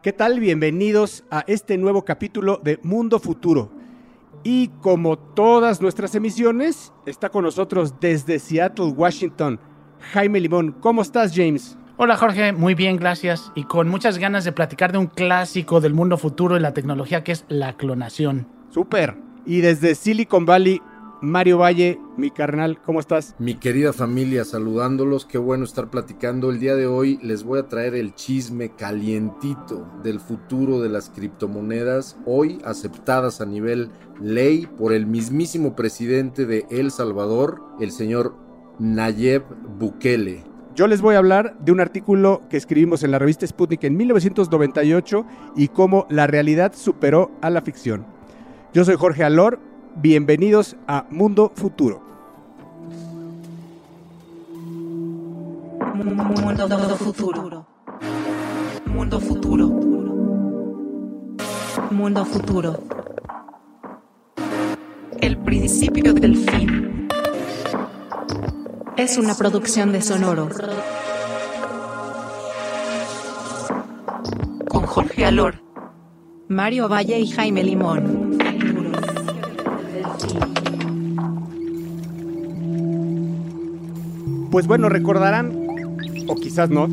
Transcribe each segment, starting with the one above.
¿Qué tal? Bienvenidos a este nuevo capítulo de Mundo Futuro. Y como todas nuestras emisiones, está con nosotros desde Seattle, Washington, Jaime Limón. ¿Cómo estás, James? Hola Jorge, muy bien, gracias. Y con muchas ganas de platicar de un clásico del mundo futuro y la tecnología que es la clonación. Súper. Y desde Silicon Valley, Mario Valle, mi carnal, ¿cómo estás? Mi querida familia, saludándolos, qué bueno estar platicando. El día de hoy les voy a traer el chisme calientito del futuro de las criptomonedas, hoy aceptadas a nivel ley por el mismísimo presidente de El Salvador, el señor Nayib Bukele. Yo les voy a hablar de un artículo que escribimos en la revista Sputnik en 1998 y cómo la realidad superó a la ficción. Yo soy Jorge Alor, bienvenidos a Mundo Futuro. Mundo futuro. Mundo futuro. Mundo futuro. El principio del fin. Es una producción de Sonoro. Con Jorge Alor. Mario Valle y Jaime Limón. Pues bueno, recordarán, o quizás no,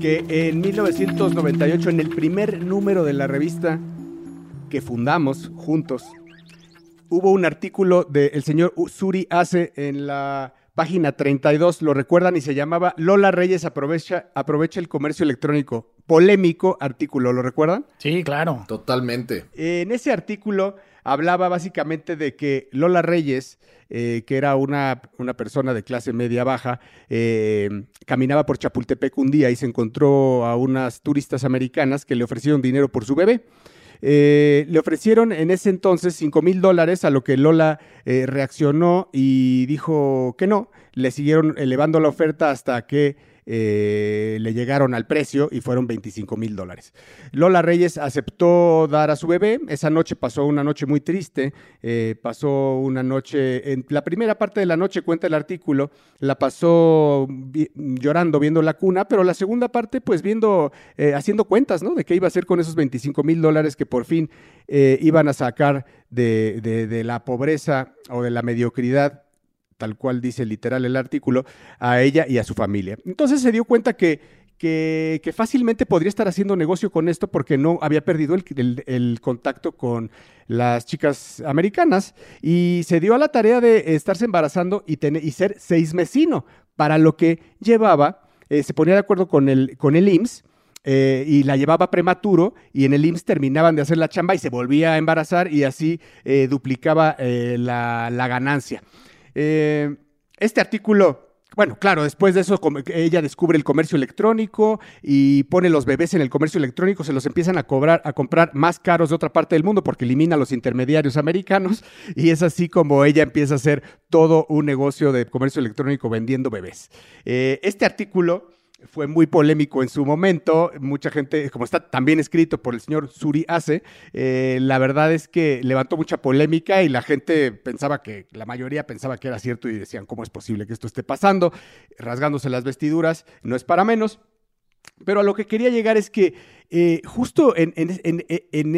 que en 1998, en el primer número de la revista que fundamos juntos, hubo un artículo del señor Suri Ace en la página 32, lo recuerdan, y se llamaba Lola Reyes aprovecha, aprovecha el comercio electrónico. Polémico artículo, ¿lo recuerdan? Sí, claro. Totalmente. En ese artículo hablaba básicamente de que Lola Reyes, eh, que era una, una, persona de clase media baja, eh, caminaba por Chapultepec un día y se encontró a unas turistas americanas que le ofrecieron dinero por su bebé. Eh, le ofrecieron en ese entonces 5 mil dólares, a lo que Lola reaccionó y dijo que no. Le siguieron elevando la oferta hasta que eh, le llegaron al precio y fueron 25 mil dólares. Lola Reyes aceptó dar a su bebé. Esa noche pasó una noche muy triste. Eh, pasó una noche, en la primera parte de la noche, cuenta el artículo, la pasó llorando viendo la cuna, pero la segunda parte, pues viendo, eh, haciendo cuentas, ¿no? De qué iba a hacer con esos 25 mil dólares que por fin iban a sacar de la pobreza o de la mediocridad tal cual dice literal el artículo, a ella y a su familia. Entonces se dio cuenta que, que, fácilmente podría estar haciendo negocio con esto porque no había perdido el, el, contacto con las chicas americanas y se dio a la tarea de estarse embarazando y, tener, y ser seis mesino, para lo que llevaba, eh, se ponía de acuerdo con el, con el IMSS, eh, y la llevaba prematuro y en el IMSS terminaban de hacer la chamba y se volvía a embarazar y así eh, duplicaba la, la, ganancia. Eh, este artículo, bueno, claro, después de eso ella descubre el comercio electrónico y pone los bebés en el comercio electrónico, se los empiezan a cobrar, a comprar más caros de otra parte del mundo porque elimina a los intermediarios americanos y es así como ella empieza a hacer todo un negocio de comercio electrónico vendiendo bebés. Eh, este artículo fue muy polémico en su momento. Mucha gente, como está también escrito por el señor Suri Ace, eh, la verdad es que levantó mucha polémica y la gente pensaba que, la mayoría pensaba que era cierto y decían, ¿cómo es posible que esto esté pasando? Rasgándose las vestiduras, no es para menos. Pero a lo que quería llegar es que eh, justo en, en, en,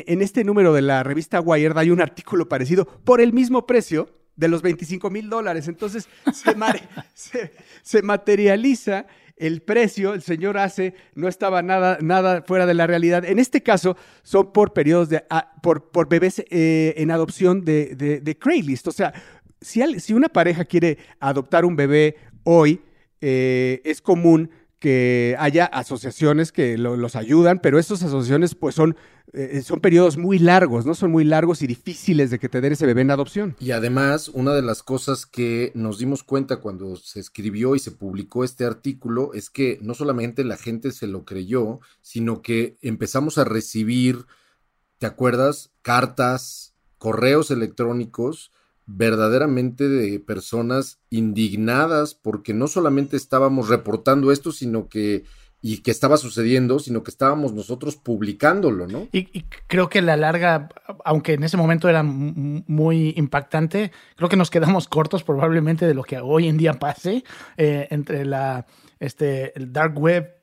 en, este número de la revista Wired hay un artículo parecido por el mismo precio de los 25 mil dólares. Entonces se, se, se materializa el precio, el señor hace, no estaba nada, nada fuera de la realidad. En este caso, son por periodos de, ah, por, por bebés eh, en adopción de, de, de. O sea, si, al, si, una pareja quiere adoptar un bebé hoy, eh, es común que haya asociaciones que lo, los ayudan, pero estas asociaciones pues son, eh, son periodos muy largos, ¿no? Son muy largos y difíciles de que te den ese bebé en adopción. Y además, una de las cosas que nos dimos cuenta cuando se escribió y se publicó este artículo es que no solamente la gente se lo creyó, sino que empezamos a recibir, ¿te acuerdas? Cartas, correos electrónicos verdaderamente de personas indignadas porque no solamente estábamos reportando esto, sino que y que estaba sucediendo, sino que estábamos nosotros publicándolo, ¿no? Y, creo que la larga, aunque en ese momento era muy impactante, creo que nos quedamos cortos probablemente de lo que hoy en día pase eh, entre la, este, el dark web,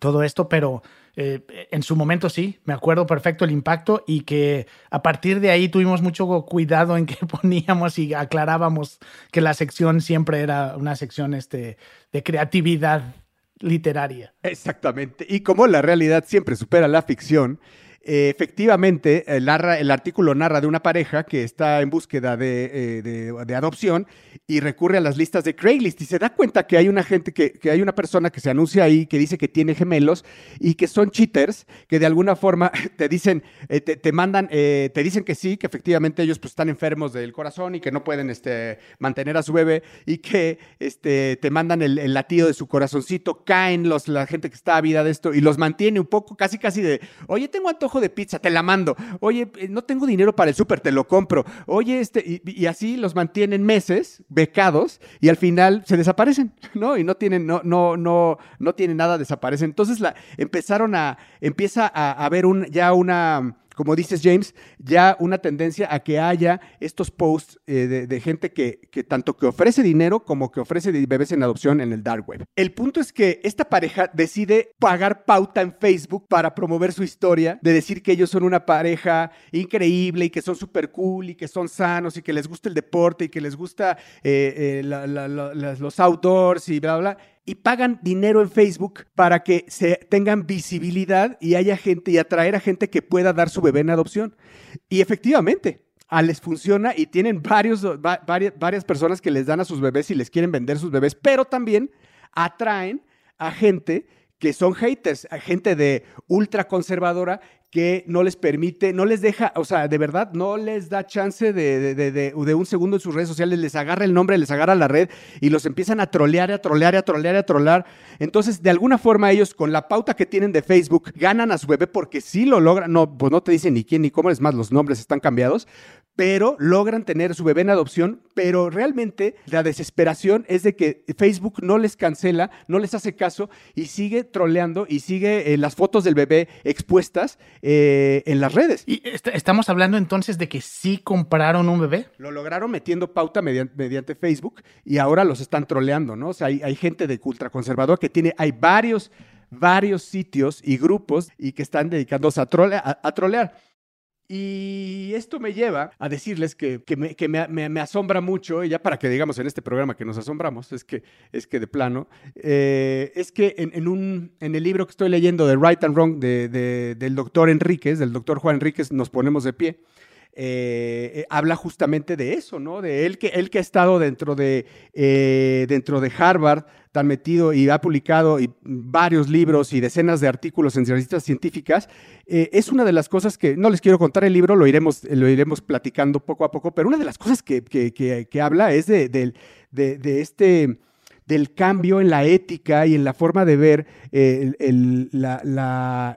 todo esto, pero eh, en su momento sí, me acuerdo perfecto el impacto y que a partir de ahí tuvimos mucho cuidado en que poníamos y aclarábamos que la sección siempre era una sección este, de creatividad literaria. Exactamente. Y como la realidad siempre supera la ficción, efectivamente, el, el, artículo narra de una pareja que está en búsqueda eh, de, adopción y recurre a las listas de Craigslist. Y se da cuenta que hay una gente, que, hay una persona que se anuncia ahí que dice que tiene gemelos y que son cheaters, que de alguna forma te dicen, eh, te, mandan, te dicen que sí, que efectivamente ellos pues, están enfermos del corazón y que no pueden este, mantener a su bebé y que este, te mandan el, latido de su corazoncito, caen los, la gente que está a vida de esto y los mantiene un poco, casi casi de, oye, tengo antojo de pizza, te la mando. Oye, eh, no tengo dinero para el súper, te lo compro. Oye, este, y, así los mantienen meses becados y al final se desaparecen, ¿no? Y no tienen, no, no, no, no tienen nada, desaparecen. Entonces la, empezaron a, empieza a haber un, ya una como dices James, ya una tendencia a que haya estos posts eh, de, gente que, tanto que ofrece dinero como que ofrece bebés en adopción en el dark web. El punto es que esta pareja decide pagar pauta en Facebook para promover su historia, de decir que ellos son una pareja increíble y que son súper cool y que son sanos y que les gusta el deporte y que les gusta eh, eh, los outdoors y bla, bla y pagan dinero en Facebook para que se tengan visibilidad y haya gente y atraer a gente que pueda dar su bebé en adopción. Y efectivamente, a les funciona y tienen varios, varias, varias personas que les dan a sus bebés y les quieren vender sus bebés, pero también atraen a gente que son haters, a gente de ultra conservadora que no les permite, no les deja, o sea, de verdad, no les da chance de, de, de, de, un segundo en sus redes sociales, les agarra el nombre, les agarra la red y los empiezan a trolear, a trolear, a trolear, a trolear. Entonces, de alguna forma ellos, con la pauta que tienen de Facebook, ganan a su bebé porque sí lo logran, no, pues no te dicen ni quién ni cómo, es más, los nombres están cambiados, pero logran tener su bebé en adopción, pero realmente la desesperación es de que Facebook no les cancela, no les hace caso y sigue troleando y sigue eh, las fotos del bebé expuestas eh, en las redes. ¿Y estamos hablando entonces de que sí compraron un bebé? Lo lograron metiendo pauta mediante, Facebook y ahora los están troleando, ¿no? O sea, hay, gente de ultraconservador que tiene, hay varios varios sitios y grupos y que están dedicándose a, a trolear. Y esto me lleva a decirles que, me, asombra mucho, ya para que digamos en este programa que nos asombramos, es que, es que de plano, eh, es que en, un, en el libro que estoy leyendo de Right and Wrong del doctor Enríquez, del doctor Juan Enríquez, nos ponemos de pie. Eh, eh, habla justamente de eso, ¿no? De él que, él que ha estado dentro de, dentro de Harvard, tan metido y ha publicado varios libros y decenas de artículos en revistas científicas, eh, es una de las cosas que, no les quiero contar el libro, lo iremos, lo iremos platicando poco a poco, pero una de las cosas que, que, habla es de, de, este del cambio en la ética y en la forma de ver eh, el,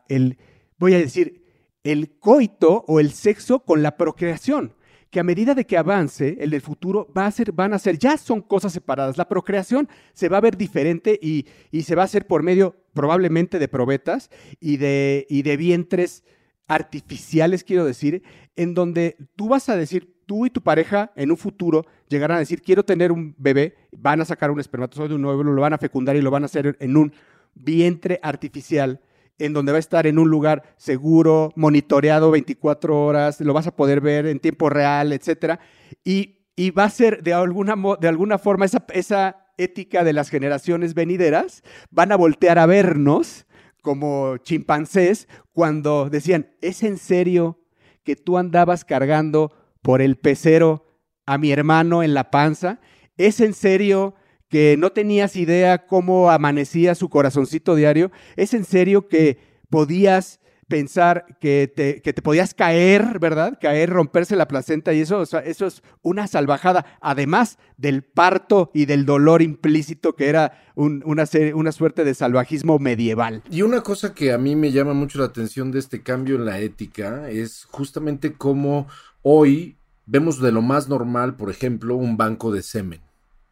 el, voy a decir, el coito o el sexo con la procreación que a medida de que avance el del futuro va a ser, van a ser, ya son cosas separadas. La procreación se va a ver diferente y, se va a hacer por medio probablemente de probetas y de, y de vientres artificiales, quiero decir, en donde tú vas a decir, tú y tu pareja en un futuro llegarán a decir, quiero tener un bebé, van a sacar un espermatozoide, un óvulo, lo van a fecundar y lo van a hacer en un vientre artificial en donde va a estar en un lugar seguro, monitoreado 24 horas, lo vas a poder ver en tiempo real, etc. Y, va a ser de alguna, de alguna forma esa, esa ética de las generaciones venideras, van a voltear a vernos como chimpancés cuando decían, ¿es en serio que tú andabas cargando por el pecero a mi hermano en la panza? ¿Es en serio que no tenías idea cómo amanecía su corazoncito diario, es en serio que podías pensar que te, que te podías caer, ¿verdad? Caer, romperse la placenta y eso, eso es una salvajada, además del parto y del dolor implícito que era una, una suerte de salvajismo medieval. Y una cosa que a mí me llama mucho la atención de este cambio en la ética es justamente cómo hoy vemos de lo más normal, por ejemplo, un banco de semen,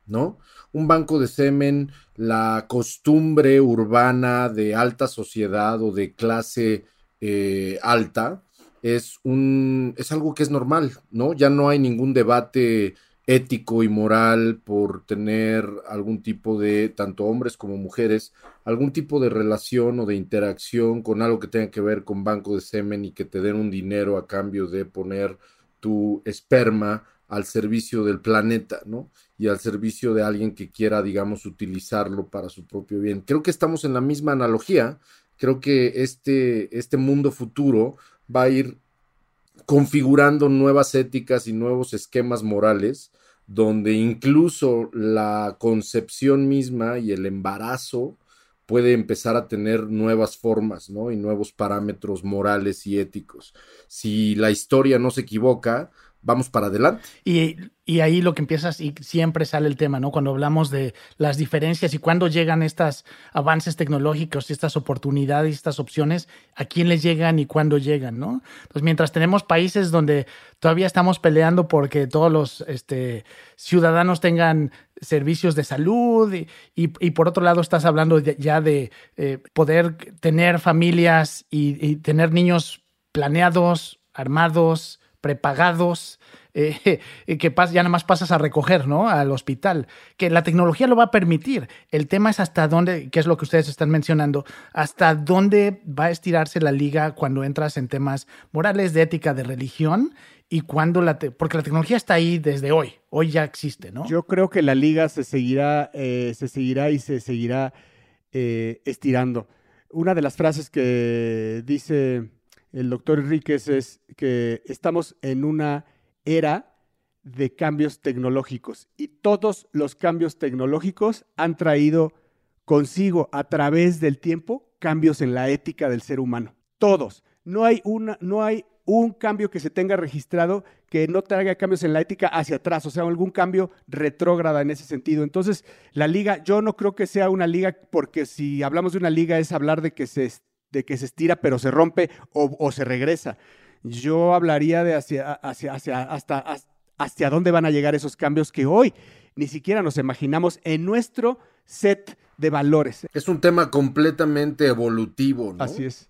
¿no? Un banco de semen, la costumbre urbana de alta sociedad o de clase eh, alta, es, un, es algo que es normal, ¿no? Ya no hay ningún debate ético y moral por tener algún tipo de, tanto hombres como mujeres, algún tipo de relación o de interacción con algo que tenga que ver con banco de semen y que te den un dinero a cambio de poner tu esperma al servicio del planeta, ¿no? Y al servicio de alguien que quiera, digamos, utilizarlo para su propio bien. Creo que estamos en la misma analogía. Creo que este, este mundo futuro va a ir configurando nuevas éticas y nuevos esquemas morales, donde incluso la concepción misma y el embarazo puede empezar a tener nuevas formas, ¿no? Y nuevos parámetros morales y éticos. Si la historia no se equivoca, vamos para adelante. Y, ahí lo que empiezas, y siempre sale el tema, ¿no? Cuando hablamos de las diferencias y cuando llegan estos avances tecnológicos y estas oportunidades y estas opciones, a quién les llegan y cuándo llegan, ¿no? Entonces, mientras tenemos países donde todavía estamos peleando porque todos los este, ciudadanos tengan servicios de salud y, por otro lado estás hablando ya de eh, poder tener familias y tener niños planeados, armados, prepagados, eh, que ya nada más pasas a recoger, ¿no? Al hospital. Que la tecnología lo va a permitir. El tema es hasta dónde, que es lo que ustedes están mencionando, hasta dónde va a estirarse la liga cuando entras en temas morales, de ética, de religión y cuando la porque la tecnología está ahí desde hoy, hoy ya existe, ¿no? Yo creo que la liga se seguirá, eh, se seguirá y se seguirá eh, estirando. Una de las frases que dice el doctor Enríquez es que estamos en una era de cambios tecnológicos y todos los cambios tecnológicos han traído consigo a través del tiempo cambios en la ética del ser humano. Todos. No hay, una, no hay un cambio que se tenga registrado que no traiga cambios en la ética hacia atrás, o sea, algún cambio retrógrada en ese sentido. Entonces, la liga, yo no creo que sea una liga, porque si hablamos de una liga es hablar de que se de que se estira pero se rompe o, se regresa. Yo hablaría de hacia, hacia, hacia, hasta, hacia dónde van a llegar esos cambios que hoy ni siquiera nos imaginamos en nuestro set de valores. Es un tema completamente evolutivo, ¿no? Así es,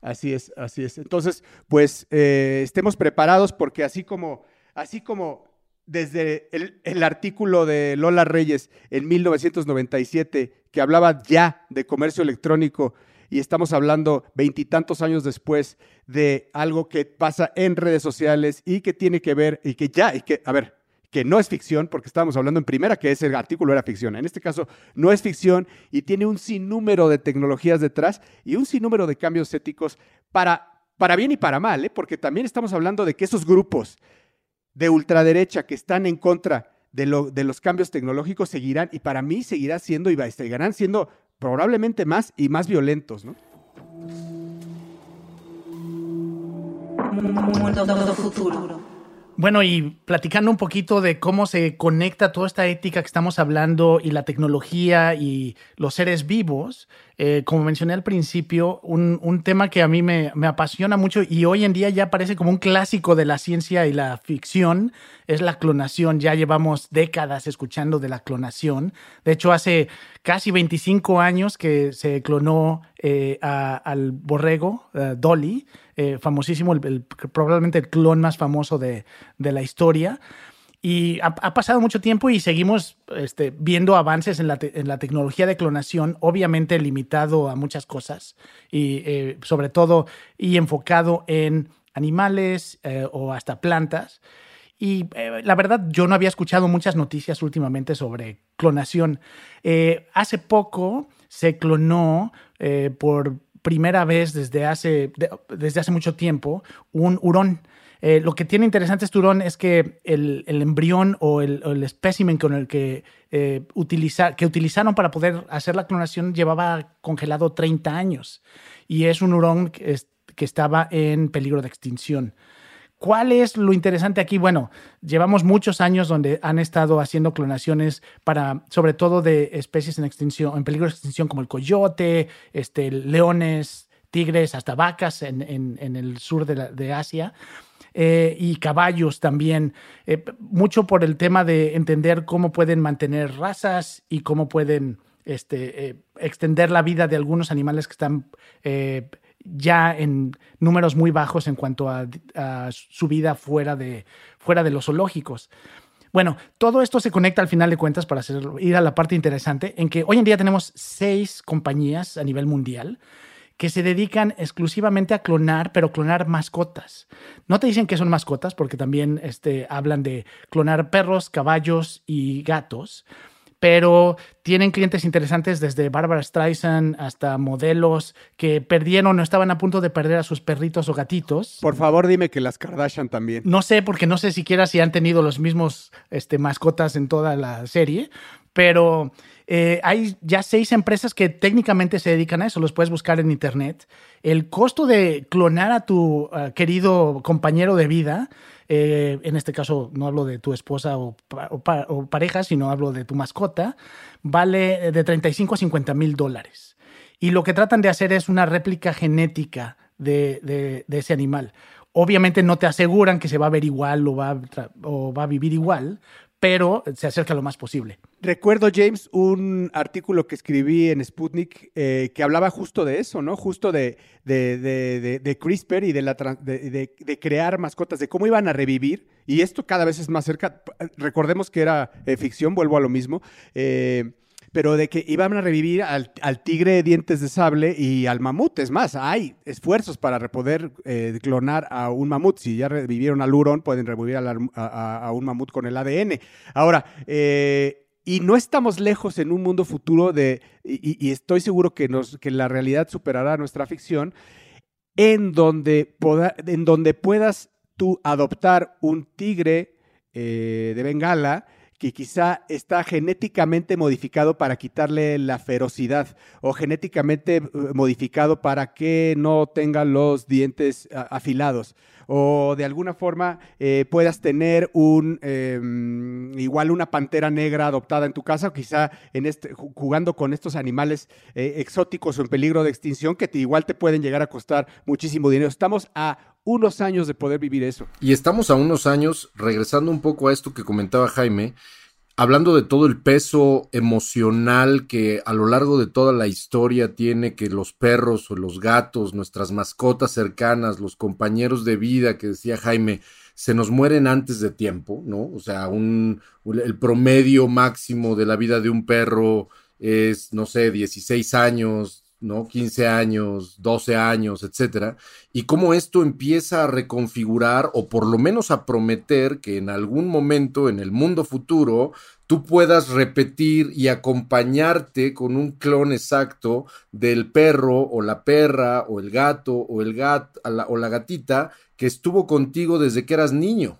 así es, así es. Entonces, pues eh, estemos preparados porque así como, así como desde el, el, artículo de Lola Reyes en 1997, que hablaba ya de comercio electrónico y estamos hablando veintitantos años después de algo que pasa en redes sociales y que tiene que ver y que ya, y que, a ver, que no es ficción, porque estábamos hablando en primera que ese artículo era ficción. En este caso, no es ficción y tiene un sinnúmero de tecnologías detrás y un sinnúmero de cambios éticos para, para bien y para mal, ¿eh? porque también estamos hablando de que esos grupos de ultraderecha que están en contra de, de los cambios tecnológicos seguirán, y para mí seguirá siendo y seguirán siendo probablemente más y más violentos, ¿no? futuro. Bueno, y platicando un poquito de cómo se conecta toda esta ética que estamos hablando y la tecnología y los seres vivos, eh, como mencioné al principio, un, tema que a mí me, apasiona mucho y hoy en día ya parece como un clásico de la ciencia y la ficción, es la clonación. Ya llevamos décadas escuchando de la clonación. De hecho, hace casi 25 años que se clonó eh, al borrego, eh, Dolly, famosísimo, probablemente el clon más famoso de, de la historia. Y ha, pasado mucho tiempo y seguimos este, viendo avances en la, tecnología de clonación, obviamente limitado a muchas cosas, y eh, sobre todo y enfocado en animales eh, o hasta plantas. Y eh, la verdad, yo no había escuchado muchas noticias últimamente sobre clonación. hace poco se clonó por primera vez desde hace, desde hace mucho tiempo un hurón. Eh, lo que tiene interesante este hurón es que el, embrión o el, espécimen con el que, eh, que utilizaron para poder hacer la clonación llevaba congelado 30 años y es un hurón que, que estaba en peligro de extinción. ¿Cuál es lo interesante aquí? Bueno, llevamos muchos años donde han estado haciendo clonaciones para, sobre todo de especies en extinción, en peligro de extinción como el coyote, este, leones, tigres, hasta vacas en, el sur de, Asia. Eh, y caballos también, eh, mucho por el tema de entender cómo pueden mantener razas y cómo pueden este, eh, extender la vida de algunos animales que están ya en números muy bajos en cuanto a, su vida fuera de, fuera de los zoológicos. Bueno, todo esto se conecta al final de cuentas para hacer, ir a la parte interesante, en que hoy en día tenemos seis compañías a nivel mundial que se dedican exclusivamente a clonar, pero clonar mascotas. No te dicen que son mascotas, porque también este, hablan de clonar perros, caballos y gatos, pero tienen clientes interesantes desde Barbara Streisand hasta modelos que perdieron o estaban a punto de perder a sus perritos o gatitos. Por favor, dime que las Kardashian también. No sé, porque no sé siquiera si han tenido los mismos este, mascotas en toda la serie, pero eh, hay ya seis empresas que técnicamente se dedican a eso, los puedes buscar en internet. El costo de clonar a tu uh, querido compañero de vida, eh, en este caso no hablo de tu esposa o, o, pareja, sino hablo de tu mascota, vale de 35 a 50 mil dólares. Y lo que tratan de hacer es una réplica genética de, ese animal. Obviamente no te aseguran que se va a ver igual o va a vivir igual, pero se acerca lo más posible. Recuerdo, James, un artículo que escribí en Sputnik eh, que hablaba justo de eso, ¿no? Justo de, de, de, de CRISPR y de, la, de, crear mascotas, de cómo iban a revivir. Y esto cada vez es más cerca. Recordemos que era eh, ficción, vuelvo a lo mismo. Eh, pero de que iban a revivir al, al, tigre de dientes de sable y al mamut. Es más, hay esfuerzos para poder eh, clonar a un mamut. Si ya revivieron al hurón, pueden revivir a, la, un mamut con el ADN. Ahora, eh, y no estamos lejos en un mundo futuro de, y, y estoy seguro que, nos, que la realidad superará nuestra ficción, en donde, poda, en donde puedas tú adoptar un tigre eh, de Bengala que quizá está genéticamente modificado para quitarle la ferocidad o genéticamente modificado para que no tenga los dientes afilados o de alguna forma eh, puedas tener un eh, igual una pantera negra adoptada en tu casa o quizá en este, jugando con estos animales eh, exóticos o en peligro de extinción que te, igual te pueden llegar a costar muchísimo dinero. Estamos a unos años de poder vivir eso. Y estamos a unos años, regresando un poco a esto que comentaba Jaime, hablando de todo el peso emocional que a lo largo de toda la historia tiene que los perros o los gatos, nuestras mascotas cercanas, los compañeros de vida que decía Jaime, se nos mueren antes de tiempo, ¿no? O sea, un, el promedio máximo de la vida de un perro es, no sé, 16 años, ¿no? 15 años, 12 años, etcétera, y cómo esto empieza a reconfigurar o por lo menos a prometer que en algún momento en el mundo futuro tú puedas repetir y acompañarte con un clon exacto del perro o la perra o el gato o el gat o la gatita que estuvo contigo desde que eras niño.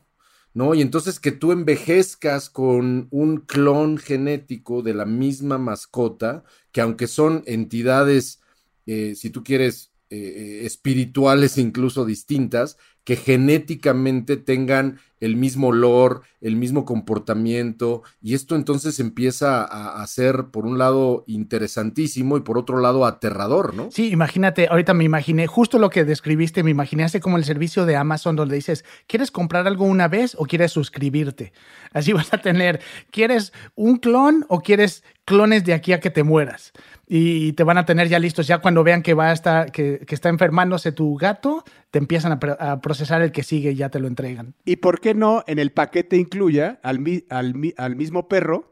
¿No? Y entonces que tú envejezcas con un clon genético de la misma mascota, que aunque son entidades, eh, si tú quieres, eh, espirituales incluso distintas, que genéticamente tengan el mismo olor, el mismo comportamiento, y esto entonces empieza a, a, ser, por un lado, interesantísimo y por otro lado, aterrador, ¿no? Sí, imagínate, ahorita me imaginé, justo lo que describiste, me imaginé así como el servicio de Amazon donde dices, ¿quieres comprar algo una vez o quieres suscribirte? Así vas a tener, ¿quieres un clon o quieres clones de aquí a que te mueras? Y te van a tener ya listos. Ya cuando vean que va a estar, que, que está enfermándose tu gato, te empiezan a, a, procesar el que sigue y ya te lo entregan. ¿Y por qué no en el paquete incluya al, al, al mismo perro,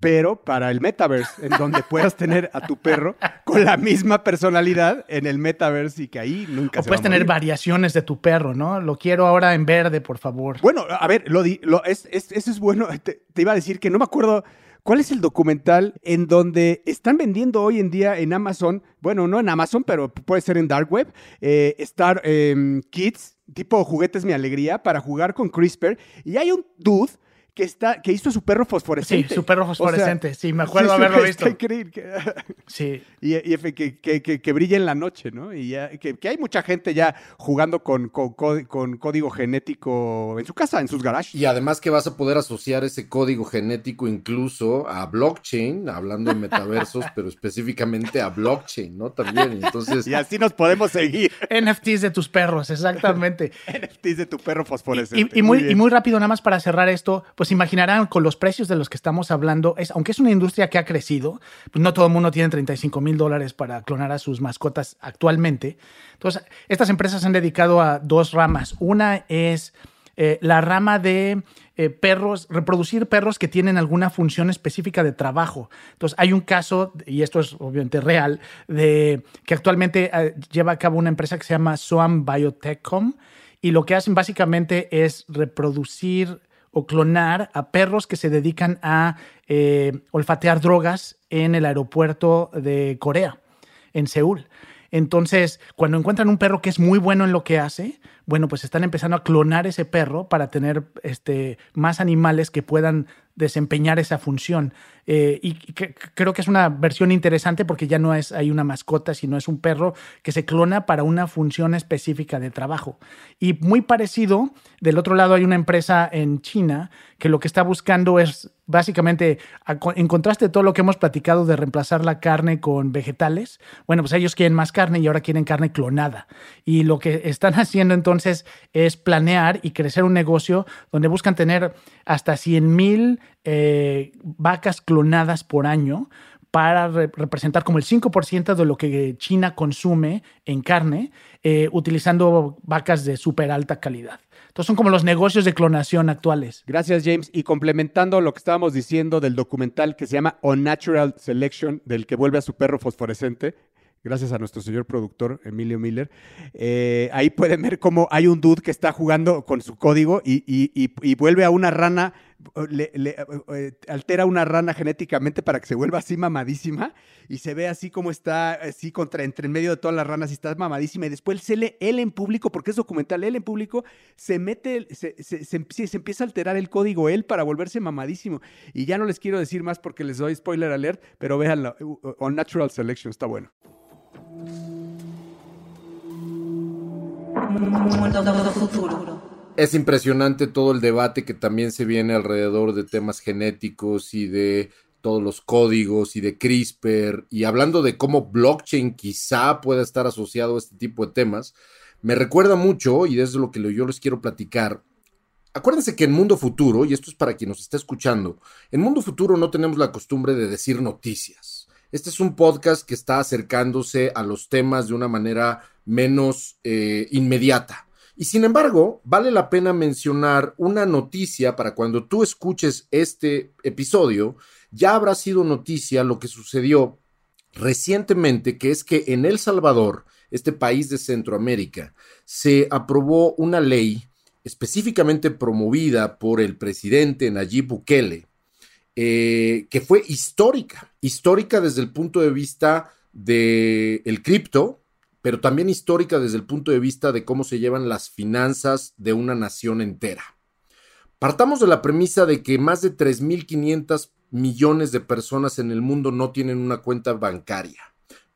pero para el metaverse, en donde puedas tener a tu perro con la misma personalidad en el metaverse y que ahí nunca o se puedes tener variaciones de tu perro, ¿no? Lo quiero ahora en verde, por favor. Bueno, a ver, lo, di, lo es, es, eso es bueno. Te, te iba a decir que no me acuerdo ¿Cuál es el documental en donde están vendiendo hoy en día en Amazon? Bueno, no en Amazon, pero puede ser en Dark Web. Eh, Star eh, Kids, tipo Juguetes Mi Alegría, para jugar con CRISPR. Y hay un dude que, está, que hizo su perro fosforescente. Sí, su perro fosforescente. O sea, sí, me acuerdo sí, haberlo visto. Está increíble. sí. Y, y que, que, que, que, brilla en la noche, ¿no? Y ya, que, hay mucha gente ya jugando con, con, con, código genético en su casa, en sus garages. Y además que vas a poder asociar ese código genético incluso a blockchain, hablando de metaversos, pero específicamente a blockchain, ¿no? También. Entonces. Y así nos podemos seguir. NFTs de tus perros, exactamente. NFTs de tu perro fosforescente. Y, y, y muy, muy y muy rápido, nada más para cerrar esto, pues imaginarán con los precios de los que estamos hablando, es, aunque es una industria que ha crecido, pues no todo el mundo tiene 35 mil dólares para clonar a sus mascotas actualmente. Entonces, estas empresas se han dedicado a dos ramas. Una es eh, la rama de eh, perros, reproducir perros que tienen alguna función específica de trabajo. Entonces, hay un caso, y esto es obviamente real, de que actualmente eh, lleva a cabo una empresa que se llama Soam Biotechcom, y lo que hacen básicamente es reproducir o clonar a perros que se dedican a olfatear drogas en el aeropuerto de Corea, en Seúl. Entonces, cuando encuentran un perro que es muy bueno en lo que hace, bueno, pues están empezando a clonar ese perro para tener este, más animales que puedan desempeñar esa función. Eh, y creo que es una versión interesante porque ya no es hay una mascota, sino es un perro que se clona para una función específica de trabajo. Y muy parecido, del otro lado hay una empresa en China que lo que está buscando es básicamente, en contraste de todo lo que hemos platicado de reemplazar la carne con vegetales, bueno, pues ellos quieren más carne y ahora quieren carne clonada. Y lo que están haciendo entonces es planear y crecer un negocio donde buscan tener hasta 100 mil vacas clonadas por año para representar como el 5% de lo que China consume en carne, eh, utilizando vacas de súper alta calidad. Entonces son como los negocios de clonación actuales. Gracias, James. Y complementando lo que estábamos diciendo del documental que se llama Unnatural Selection, del que vuelve a su perro fosforescente, gracias a nuestro señor productor Emilio Miller. Eh, ahí pueden ver cómo hay un dude que está jugando con su código y, vuelve a una rana, eh, altera una rana genéticamente para que se vuelva así mamadísima y se ve así como está, así contra, entre en medio de todas las ranas y está mamadísima y después se le, él en público, porque es documental, él en público se mete, se, se, empieza a alterar el código él para volverse mamadísimo. Y ya no les quiero decir más porque les doy spoiler alert, pero véanlo, On Natural Selection está bueno. Es impresionante todo el debate que también se viene alrededor de temas genéticos y de todos los códigos y de CRISPR y hablando de cómo blockchain quizá pueda estar asociado a este tipo de temas, me recuerda mucho, y es lo que yo les quiero platicar, acuérdense que en Mundo Futuro, y esto es para quien nos está escuchando, en Mundo Futuro no tenemos la costumbre de decir noticias. Este es un podcast que está acercándose a los temas de una manera menos eh, inmediata. Y sin embargo, vale la pena mencionar una noticia para cuando tú escuches este episodio, ya habrá sido noticia lo que sucedió recientemente, que es que en El Salvador, este país de Centroamérica, se aprobó una ley específicamente promovida por el presidente Nayib Bukele, eh, que fue histórica, histórica desde el punto de vista del el cripto, pero también histórica desde el punto de vista de cómo se llevan las finanzas de una nación entera. Partamos de la premisa de que más de 3.500 millones de personas en el mundo no tienen una cuenta bancaria.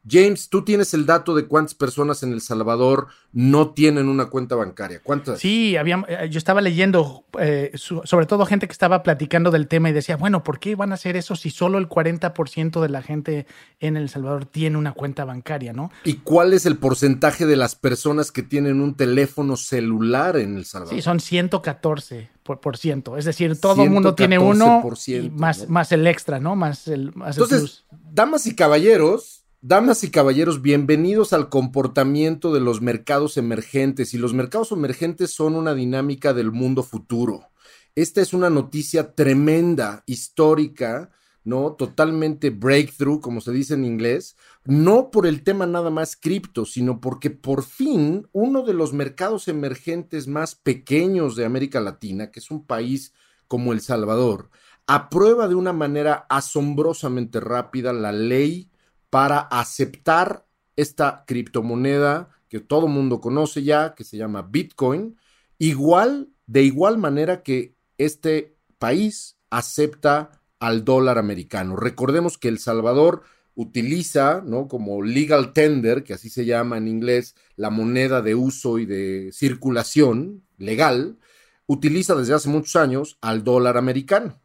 James, tú tienes el dato de cuántas personas en El Salvador no tienen una cuenta bancaria. ¿Cuántas? Sí, había, eh, yo estaba leyendo, eh, sobre todo gente que estaba platicando del tema y decía, bueno, ¿por qué van a hacer eso si solo el 40% de la gente en El Salvador tiene una cuenta bancaria, no? ¿Y cuál es el porcentaje de las personas que tienen un teléfono celular en El Salvador? Sí, son 114 por, ciento. Es decir, todo el mundo tiene uno más, más el extra, ¿no? Más el, más Entonces, damas y caballeros, Damas y caballeros, bienvenidos al comportamiento de los mercados emergentes y los mercados emergentes son una dinámica del mundo futuro. Esta es una noticia tremenda, histórica, ¿no? Totalmente breakthrough, como se dice en inglés, no por el tema nada más cripto, sino porque por fin uno de los mercados emergentes más pequeños de América Latina, que es un país como El Salvador, aprueba de una manera asombrosamente rápida la ley para aceptar esta criptomoneda que todo mundo conoce ya, que se llama Bitcoin, igual, de igual manera que este país acepta al dólar americano. Recordemos que El Salvador utiliza, ¿no? Como legal tender, que así se llama en inglés, la moneda de uso y de circulación legal, utiliza desde hace muchos años al dólar americano.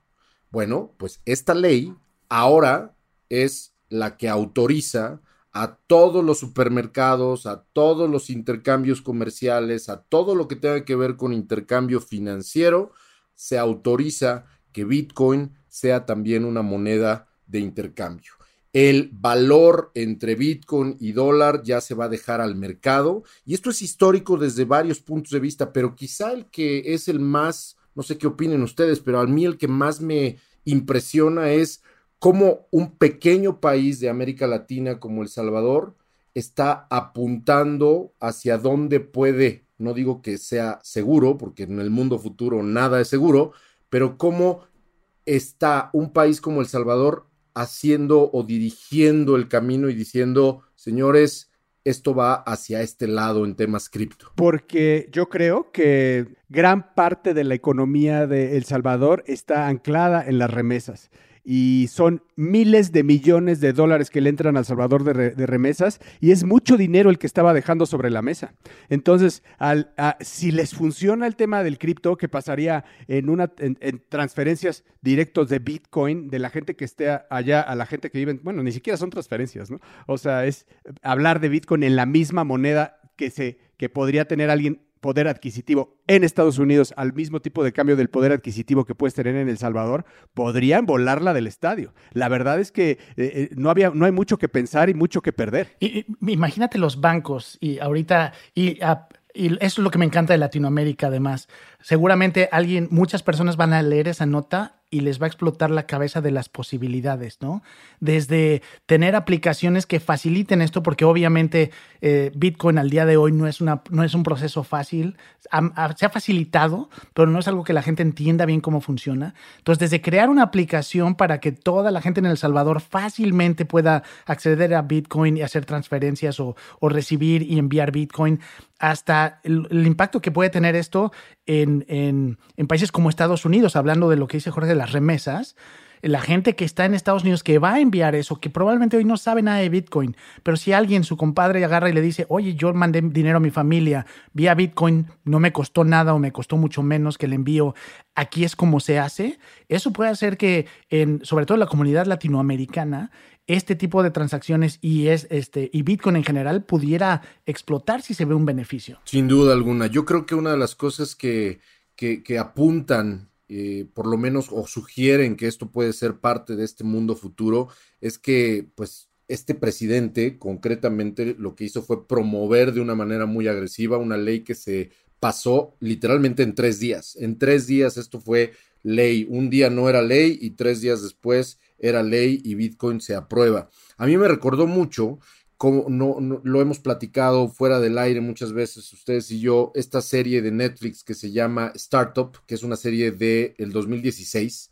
Bueno, pues esta ley ahora es la que autoriza a todos los supermercados, a todos los intercambios comerciales, a todo lo que tenga que ver con intercambio financiero, se autoriza que Bitcoin sea también una moneda de intercambio. el valor entre Bitcoin y dólar ya se va a dejar al mercado. Y esto es histórico desde varios puntos de vista, pero quizá el que es el más, no sé qué opinen ustedes, pero a mí el que más me impresiona es cómo un pequeño país de América Latina como El Salvador está apuntando hacia dónde puede, no digo que sea seguro, porque en el mundo futuro nada es seguro, pero cómo está un país como El Salvador haciendo o dirigiendo el camino y diciendo, señores, esto va hacia este lado en temas cripto? Porque yo creo que gran parte de la economía de El Salvador está anclada en las remesas y son miles de millones de dólares que le entran al Salvador de, remesas y es mucho dinero el que estaba dejando sobre la mesa. Entonces, si les funciona el tema del cripto, que pasaría en, una, en, transferencias directos de Bitcoin de la gente que esté allá a la gente que vive, bueno, ni siquiera son transferencias, ¿no? O sea, es hablar de Bitcoin en la misma moneda que, se, que podría tener alguien poder adquisitivo en Estados Unidos al mismo tipo de cambio del poder adquisitivo que puedes tener en El Salvador, podrían volarla del estadio. La verdad es que eh, eh, no, había, no hay mucho que pensar y mucho que perder. Y, imagínate los bancos y ahorita, y, y eso es lo que me encanta de Latinoamérica además. Seguramente alguien, muchas personas van a leer esa nota y les va a explotar la cabeza de las posibilidades, ¿no? Desde tener aplicaciones que faciliten esto, porque obviamente eh, Bitcoin al día de hoy no es, una, no es un proceso fácil, se ha facilitado, pero no es algo que la gente entienda bien cómo funciona. Entonces, desde crear una aplicación para que toda la gente en El Salvador fácilmente pueda acceder a Bitcoin y hacer transferencias o, recibir y enviar Bitcoin, hasta el, impacto que puede tener esto en, en, países como Estados Unidos, hablando de lo que dice Jorge las remesas, la gente que está en Estados Unidos que va a enviar eso, que probablemente hoy no sabe nada de Bitcoin, pero si alguien, su compadre, agarra y le dice, oye, yo mandé dinero a mi familia vía Bitcoin, no me costó nada o me costó mucho menos que el envío, aquí es como se hace, eso puede hacer que, en, sobre todo en la comunidad latinoamericana, este tipo de transacciones y, es, este, y Bitcoin en general pudiera explotar si se ve un beneficio. Sin duda alguna. Yo creo que una de las cosas que, que, apuntan eh, por lo menos o sugieren que esto puede ser parte de este mundo futuro, es que pues este presidente concretamente lo que hizo fue promover de una manera muy agresiva una ley que se pasó literalmente en tres días. En tres días esto fue ley. Un día no era ley y tres días después era ley y Bitcoin se aprueba. A mí me recordó mucho como no, lo hemos platicado fuera del aire muchas veces ustedes y yo, esta serie de Netflix que se llama Startup, que es una serie de el 2016,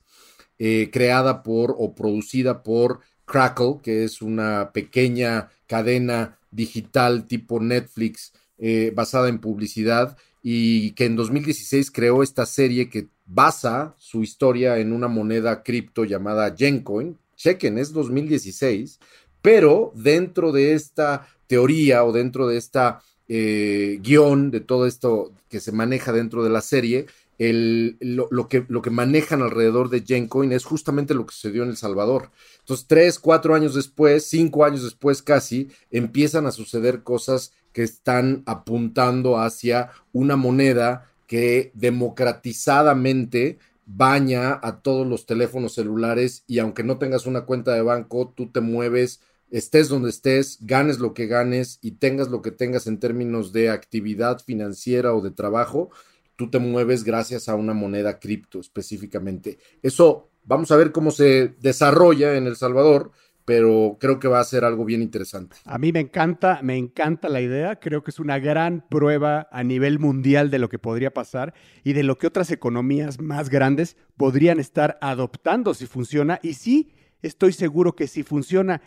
eh, creada por o producida por Crackle, que es una pequeña cadena digital tipo Netflix eh, basada en publicidad y que en 2016 creó esta serie que basa su historia en una moneda cripto llamada Gencoin. Chequen, es 2016 pero dentro de esta teoría o dentro de esta eh, guion, de todo esto que se maneja dentro de la serie, lo, que, lo que manejan alrededor de Gencoin es justamente lo que sucedió en El Salvador. Entonces, tres, cuatro años después, cinco años después casi, empiezan a suceder cosas que están apuntando hacia una moneda que democratizadamente baña a todos los teléfonos celulares y aunque no tengas una cuenta de banco, tú te mueves estés donde estés, ganes lo que ganes y tengas lo que tengas en términos de actividad financiera o de trabajo, tú te mueves gracias a una moneda cripto específicamente. Eso vamos a ver cómo se desarrolla en El Salvador, pero creo que va a ser algo bien interesante. A mí me encanta, me encanta la idea, creo que es una gran prueba a nivel mundial de lo que podría pasar y de lo que otras economías más grandes podrían estar adoptando si funciona y sí estoy seguro que si funciona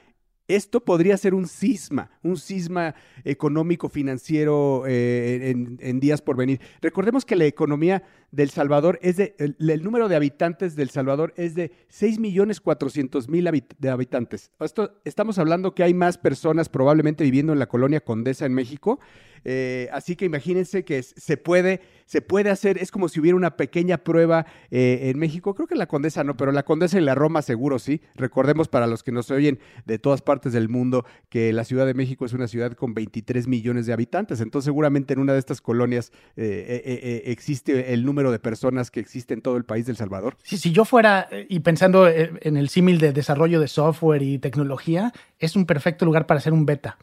esto podría ser un cisma, un cisma económico, financiero eh, en, días por venir. Recordemos que la economía del Salvador es de, el, número de habitantes del Salvador es de 6 millones 400 mil de habitantes. Esto, estamos hablando que hay más personas probablemente viviendo en la colonia Condesa en México eh, así que imagínense que se puede, se puede hacer, es como si hubiera una pequeña prueba eh, en México, creo que la Condesa no, pero la Condesa y la Roma seguro sí. Recordemos para los que nos oyen de todas partes del mundo que la Ciudad de México es una ciudad con 23 millones de habitantes, entonces seguramente en una de estas colonias eh, existe el número número de personas que existe en todo el país del Salvador. Sí, si yo fuera, eh, y pensando eh, en el símil de desarrollo de software y tecnología, es un perfecto lugar para hacer un beta.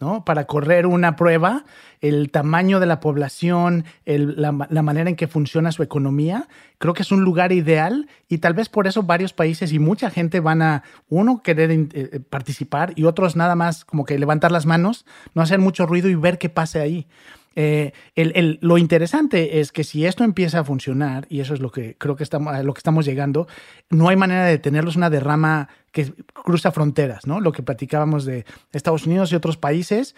¿no? Para correr una prueba, el tamaño de la población, la, manera en que funciona su economía, creo que es un lugar ideal y tal vez por eso varios países y mucha gente van a, uno, querer eh, eh, participar y otros nada más como que levantar las manos, no hacer mucho ruido y ver qué pasa ahí. Eh, lo interesante es que si esto empieza a funcionar, y eso es lo que creo que estamos, lo que estamos llegando, no hay manera de tenerlos una derrama que cruza fronteras, ¿no? Lo que platicábamos de Estados Unidos y otros países,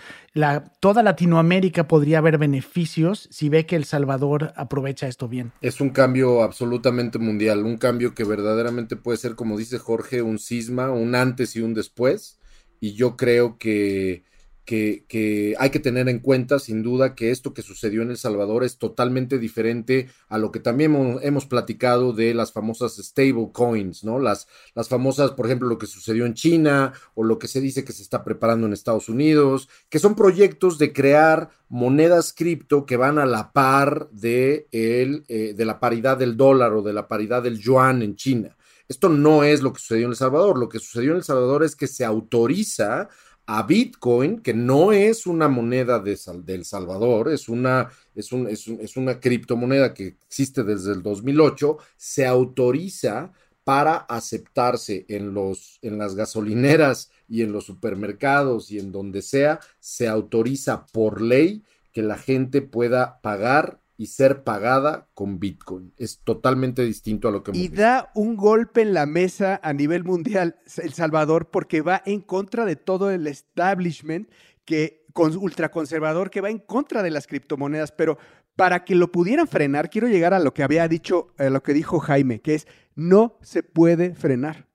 toda Latinoamérica podría haber beneficios si ve que El Salvador aprovecha esto bien. Es un cambio absolutamente mundial, un cambio que verdaderamente puede ser, como dice Jorge, un cisma, un antes y un después, y yo creo que que, hay que tener en cuenta, sin duda, que esto que sucedió en El Salvador es totalmente diferente a lo que también hemos, platicado de las famosas stable coins, ¿no? Las, las famosas, por ejemplo, lo que sucedió en China o lo que se dice que se está preparando en Estados Unidos, que son proyectos de crear monedas cripto que van a la par de, el, eh, de la paridad del dólar o de la paridad del yuan en China. Esto no es lo que sucedió en El Salvador. Lo que sucedió en El Salvador es que se autoriza a Bitcoin, que no es una moneda de del Salvador, es una, es, un, es, criptomoneda que existe desde el 2008, se autoriza para aceptarse en, los, en las gasolineras y en los supermercados y en donde sea, se autoriza por ley que la gente pueda pagar y ser pagada con Bitcoin. Es totalmente distinto a lo que hemos Y da un golpe en la mesa a nivel mundial El Salvador porque va en contra de todo el establishment que con ultraconservador que va en contra de las criptomonedas, pero para que lo pudieran frenar, quiero llegar a lo que había dicho, a lo que dijo Jaime, que es no se puede frenar.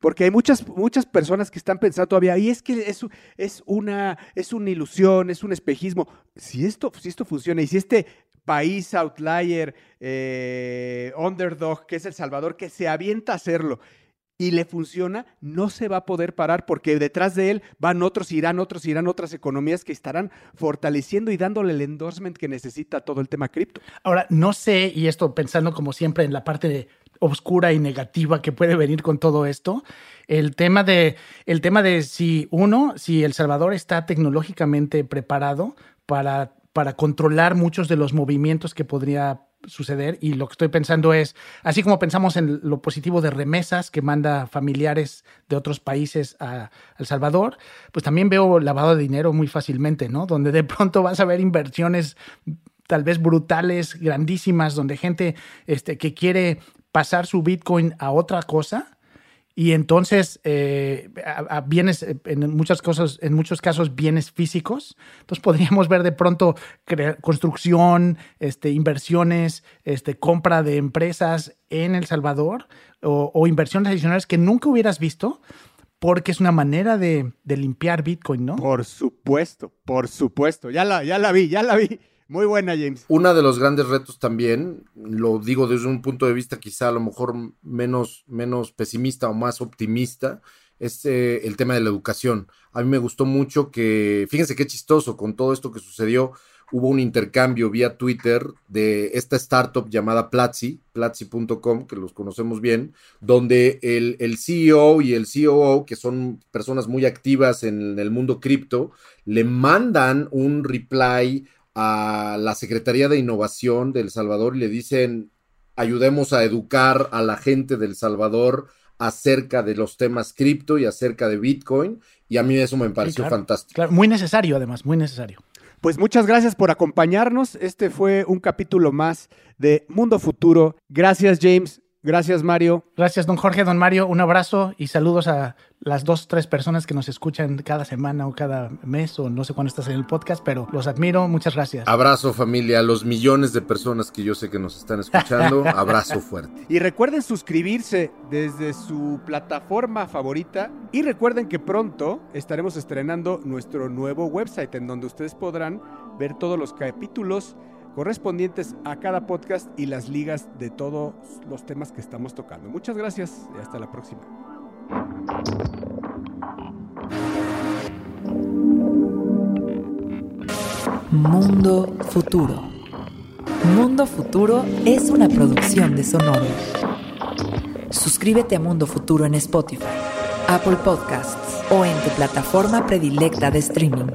Porque hay muchas, muchas personas que están pensando todavía, y es que es, es, una, es una ilusión, es un espejismo. Si esto, si esto funciona y si este país outlier, eh, underdog, que es El Salvador, que se avienta a hacerlo y le funciona, no se va a poder parar porque detrás de él van otros, irán otros, irán otras economías que estarán fortaleciendo y dándole el endorsement que necesita todo el tema cripto. Ahora, no sé, y esto pensando como siempre en la parte oscura y negativa que puede venir con todo esto, el tema de, el tema de si uno, si El Salvador está tecnológicamente preparado para para controlar muchos de los movimientos que podría suceder y lo que estoy pensando es, así como pensamos en lo positivo de remesas que manda familiares de otros países a El Salvador, pues también veo lavado de dinero muy fácilmente, ¿no? Donde de pronto vas a ver inversiones tal vez brutales, grandísimas, donde gente este, que quiere pasar su Bitcoin a otra cosa, y entonces, eh, a, bienes, eh, en, muchas cosas, en muchos casos, bienes físicos. Entonces, podríamos ver de pronto construcción, este, inversiones, este, compra de empresas en El Salvador o, inversiones adicionales que nunca hubieras visto porque es una manera de, de, limpiar Bitcoin, ¿no? Por supuesto, por supuesto. Ya la, ya la vi, ya la vi. Muy buena, James. Uno de los grandes retos también, lo digo desde un punto de vista quizá a lo mejor menos, menos pesimista o más optimista, es eh, el tema de la educación. A mí me gustó mucho que, fíjense qué chistoso, con todo esto que sucedió, hubo un intercambio vía Twitter de esta startup llamada Platzi, platzi.com, que los conocemos bien, donde el, el, CEO y el COO, que son personas muy activas en el mundo cripto, le mandan un reply a la Secretaría de Innovación de El Salvador y le dicen, ayudemos a educar a la gente del Salvador acerca de los temas cripto y acerca de Bitcoin. Y a mí eso me pareció fantástico. muy necesario además, muy necesario. Pues muchas gracias por acompañarnos. Este fue un capítulo más de Mundo Futuro. Gracias James, gracias Mario. Gracias don Jorge, don Mario. Un abrazo y saludos a las dos, tres personas que nos escuchan cada semana o cada mes o no sé cuándo estás en el podcast, pero los admiro. Muchas gracias. Abrazo familia, a los millones de personas que yo sé que nos están escuchando. abrazo fuerte. Y recuerden suscribirse desde su plataforma favorita y recuerden que pronto estaremos estrenando nuestro nuevo website en donde ustedes podrán ver todos los capítulos correspondientes a cada podcast y las ligas de todos los temas que estamos tocando. Muchas gracias y hasta la próxima. Mundo futuro. Mundo Futuro es una producción de Sonoro. Suscríbete a Mundo Futuro en Spotify, Apple Podcasts o en tu plataforma predilecta de streaming.